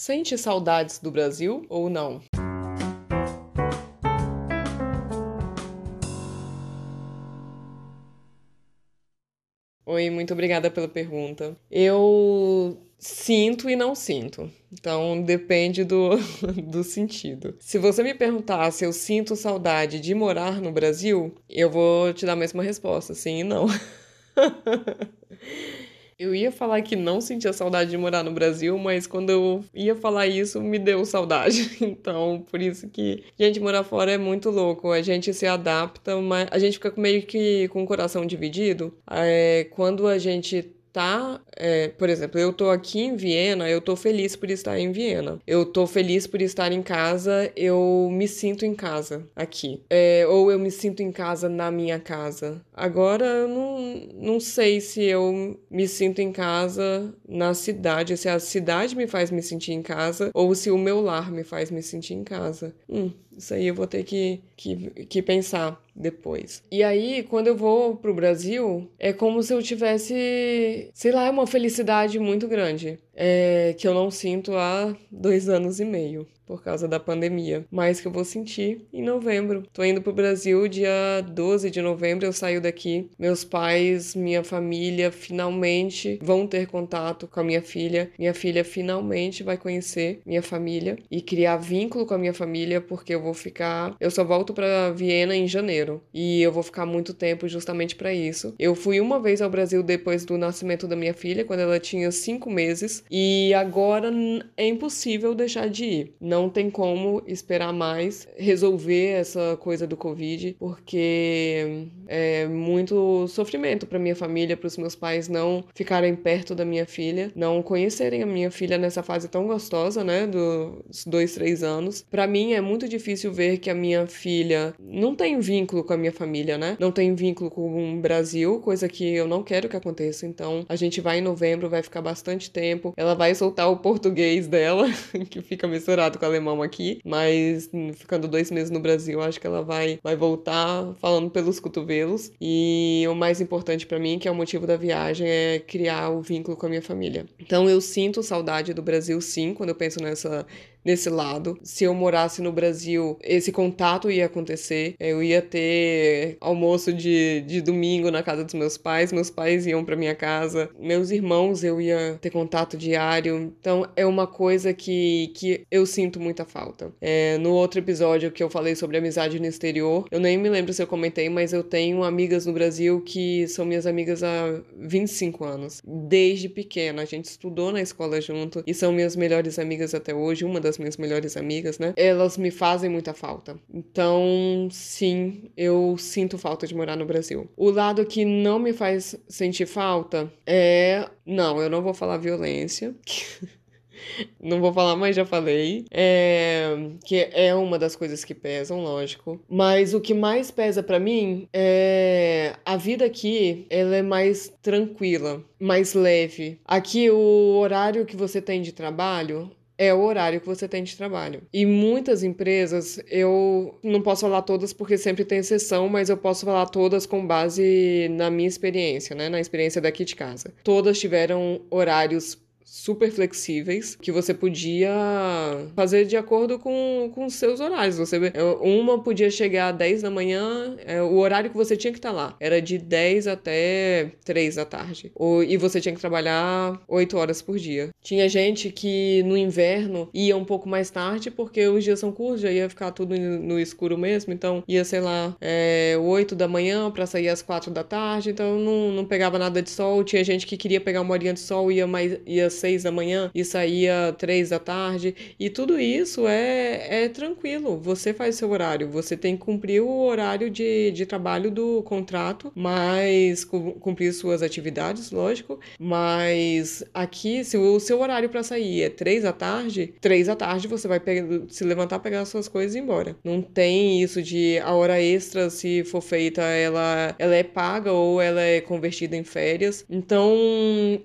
Sente saudades do Brasil ou não? Oi, muito obrigada pela pergunta. Eu sinto e não sinto. Então depende do, do sentido. Se você me perguntar se eu sinto saudade de morar no Brasil, eu vou te dar a mesma resposta, sim e não. Eu ia falar que não sentia saudade de morar no Brasil, mas quando eu ia falar isso, me deu saudade. Então, por isso que, gente, morar fora é muito louco. A gente se adapta, mas a gente fica meio que com o coração dividido. É, quando a gente tá, é, por exemplo, eu tô aqui em Viena, eu tô feliz por estar em Viena. Eu tô feliz por estar em casa, eu me sinto em casa aqui. É, ou eu me sinto em casa na minha casa. Agora eu não, não sei se eu me sinto em casa na cidade, se a cidade me faz me sentir em casa ou se o meu lar me faz me sentir em casa. Hum, isso aí eu vou ter que, que, que pensar depois. E aí, quando eu vou pro Brasil, é como se eu tivesse, sei lá, uma felicidade muito grande, é, que eu não sinto há dois anos e meio por causa da pandemia, mas que eu vou sentir em novembro. Tô indo pro Brasil dia 12 de novembro, eu saio daqui. Meus pais, minha família finalmente vão ter contato com a minha filha. Minha filha finalmente vai conhecer minha família e criar vínculo com a minha família, porque eu vou ficar, eu só volto para Viena em janeiro e eu vou ficar muito tempo justamente para isso. Eu fui uma vez ao Brasil depois do nascimento da minha filha, quando ela tinha cinco meses, e agora é impossível deixar de ir. Não não tem como esperar mais resolver essa coisa do Covid, porque é muito sofrimento para minha família, para os meus pais não ficarem perto da minha filha, não conhecerem a minha filha nessa fase tão gostosa, né, dos dois, três anos. Para mim é muito difícil ver que a minha filha não tem vínculo com a minha família, né, não tem vínculo com o Brasil, coisa que eu não quero que aconteça. Então a gente vai em novembro, vai ficar bastante tempo. Ela vai soltar o português dela, que fica misturado com a alemão aqui, mas ficando dois meses no Brasil, acho que ela vai, vai voltar falando pelos cotovelos. E o mais importante para mim, que é o motivo da viagem, é criar o vínculo com a minha família. Então eu sinto saudade do Brasil, sim, quando eu penso nessa nesse lado. Se eu morasse no Brasil, esse contato ia acontecer. Eu ia ter almoço de, de domingo na casa dos meus pais, meus pais iam para minha casa, meus irmãos eu ia ter contato diário. Então é uma coisa que, que eu sinto muita falta. É, no outro episódio que eu falei sobre amizade no exterior, eu nem me lembro se eu comentei, mas eu tenho amigas no Brasil que são minhas amigas há 25 anos. Desde pequena, a gente estudou na escola junto e são minhas melhores amigas até hoje. Uma das minhas melhores amigas, né? Elas me fazem muita falta. Então, sim, eu sinto falta de morar no Brasil. O lado que não me faz sentir falta é. Não, eu não vou falar violência. Não vou falar, mas já falei. É, que é uma das coisas que pesam, lógico. Mas o que mais pesa para mim é a vida aqui, ela é mais tranquila, mais leve. Aqui o horário que você tem de trabalho é o horário que você tem de trabalho. E muitas empresas, eu não posso falar todas porque sempre tem exceção, mas eu posso falar todas com base na minha experiência, né? Na experiência daqui de casa. Todas tiveram horários super flexíveis que você podia fazer de acordo com, com seus horários. Você, é, uma podia chegar às 10 da manhã, é, o horário que você tinha que estar tá lá era de 10 até 3 da tarde. O, e você tinha que trabalhar 8 horas por dia. Tinha gente que no inverno ia um pouco mais tarde porque os dias são curtos, já ia ficar tudo no escuro mesmo, então ia, sei lá, é, 8 da manhã para sair às 4 da tarde, então não, não pegava nada de sol. Tinha gente que queria pegar uma horinha de sol, ia mais ia seis da manhã e saía três da tarde. E tudo isso é, é tranquilo. Você faz seu horário. Você tem que cumprir o horário de, de trabalho do contrato, mas cumprir suas atividades, lógico. Mas aqui, se o seu horário para sair é três da tarde, três da tarde você vai pegar, se levantar, pegar suas coisas e ir embora. Não tem isso de a hora extra, se for feita, ela, ela é paga ou ela é convertida em férias. Então,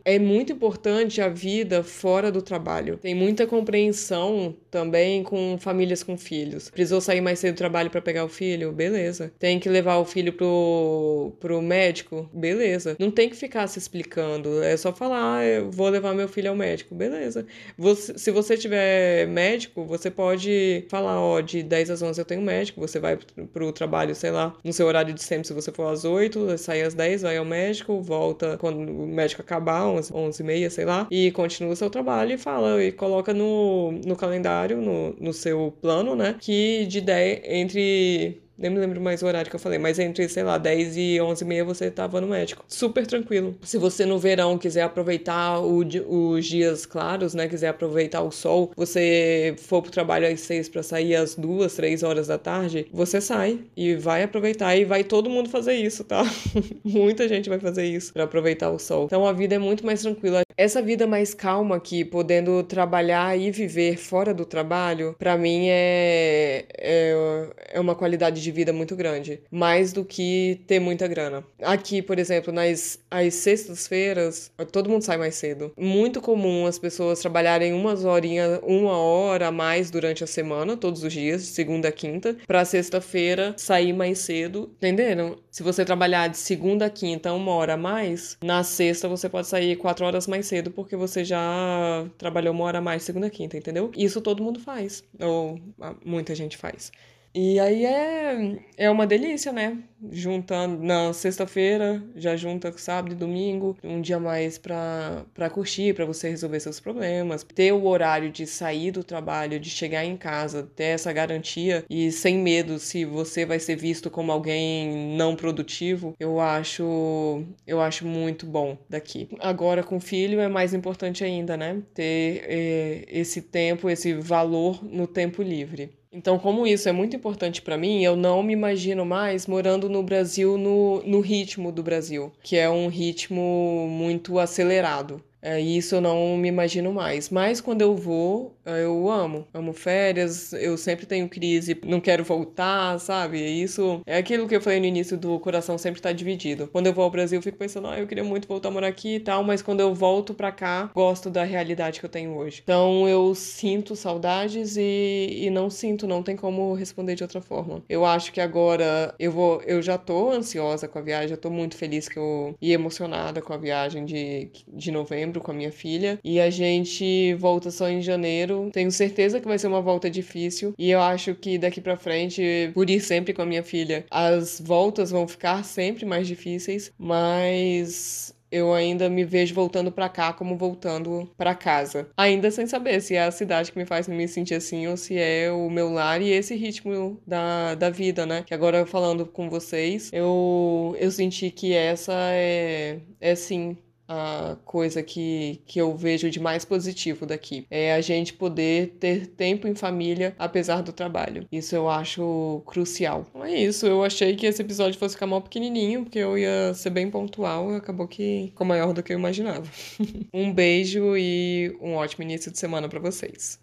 é muito importante a vida fora do trabalho. Tem muita compreensão também com famílias com filhos. Precisou sair mais cedo do trabalho para pegar o filho? Beleza. Tem que levar o filho pro, pro médico? Beleza. Não tem que ficar se explicando. É só falar, ah, eu vou levar meu filho ao médico. Beleza. Você, se você tiver médico, você pode falar, ó, de 10 às 11 eu tenho médico, você vai pro trabalho, sei lá, no seu horário de sempre, se você for às 8, sai às 10, vai ao médico, volta quando o médico acabar, 11, 11 e meia, sei lá, e continua o seu trabalho e fala, e coloca no, no calendário, no, no seu plano, né, que de 10, entre nem me lembro mais o horário que eu falei, mas entre, sei lá, 10 e 11 e meia você tava no médico. Super tranquilo. Se você no verão quiser aproveitar o, os dias claros, né, quiser aproveitar o sol, você for pro trabalho às 6 para sair às 2, 3 horas da tarde, você sai e vai aproveitar e vai todo mundo fazer isso, tá? Muita gente vai fazer isso para aproveitar o sol. Então a vida é muito mais tranquila. Essa vida mais calma aqui, podendo trabalhar e viver fora do trabalho, para mim é, é, é uma qualidade de vida muito grande, mais do que ter muita grana. Aqui, por exemplo, nas as sextas-feiras, todo mundo sai mais cedo. Muito comum as pessoas trabalharem umas horinhas, uma hora a mais durante a semana, todos os dias, segunda a quinta, para sexta-feira sair mais cedo, entenderam? Se você trabalhar de segunda a quinta uma hora a mais, na sexta você pode sair quatro horas mais cedo porque você já trabalhou uma hora a mais segunda quinta, entendeu? Isso todo mundo faz, ou muita gente faz. E aí é, é uma delícia, né? Juntando na sexta-feira, já junta sábado e domingo, um dia mais pra, pra curtir, pra você resolver seus problemas. Ter o horário de sair do trabalho, de chegar em casa, ter essa garantia e sem medo se você vai ser visto como alguém não produtivo, eu acho, eu acho muito bom daqui. Agora com filho é mais importante ainda, né? Ter é, esse tempo, esse valor no tempo livre. Então, como isso é muito importante para mim, eu não me imagino mais morando no Brasil no, no ritmo do Brasil, que é um ritmo muito acelerado. É, isso eu não me imagino mais. Mas quando eu vou, eu amo. Amo férias, eu sempre tenho crise, não quero voltar, sabe? Isso é aquilo que eu falei no início do coração sempre tá dividido. Quando eu vou ao Brasil, eu fico pensando, ah, eu queria muito voltar a morar aqui e tal, mas quando eu volto pra cá, gosto da realidade que eu tenho hoje. Então eu sinto saudades e, e não sinto, não tem como responder de outra forma. Eu acho que agora eu vou, eu já tô ansiosa com a viagem, já tô muito feliz que eu e emocionada com a viagem de, de novembro com a minha filha. E a gente volta só em janeiro. Tenho certeza que vai ser uma volta difícil. E eu acho que daqui para frente, por ir sempre com a minha filha, as voltas vão ficar sempre mais difíceis. Mas eu ainda me vejo voltando para cá como voltando para casa. Ainda sem saber se é a cidade que me faz me sentir assim ou se é o meu lar e esse ritmo da, da vida, né? Que agora falando com vocês, eu, eu senti que essa é, é sim a coisa que, que eu vejo de mais positivo daqui. É a gente poder ter tempo em família apesar do trabalho. Isso eu acho crucial. Então é isso. Eu achei que esse episódio fosse ficar mal pequenininho, porque eu ia ser bem pontual e acabou que ficou maior do que eu imaginava. um beijo e um ótimo início de semana para vocês.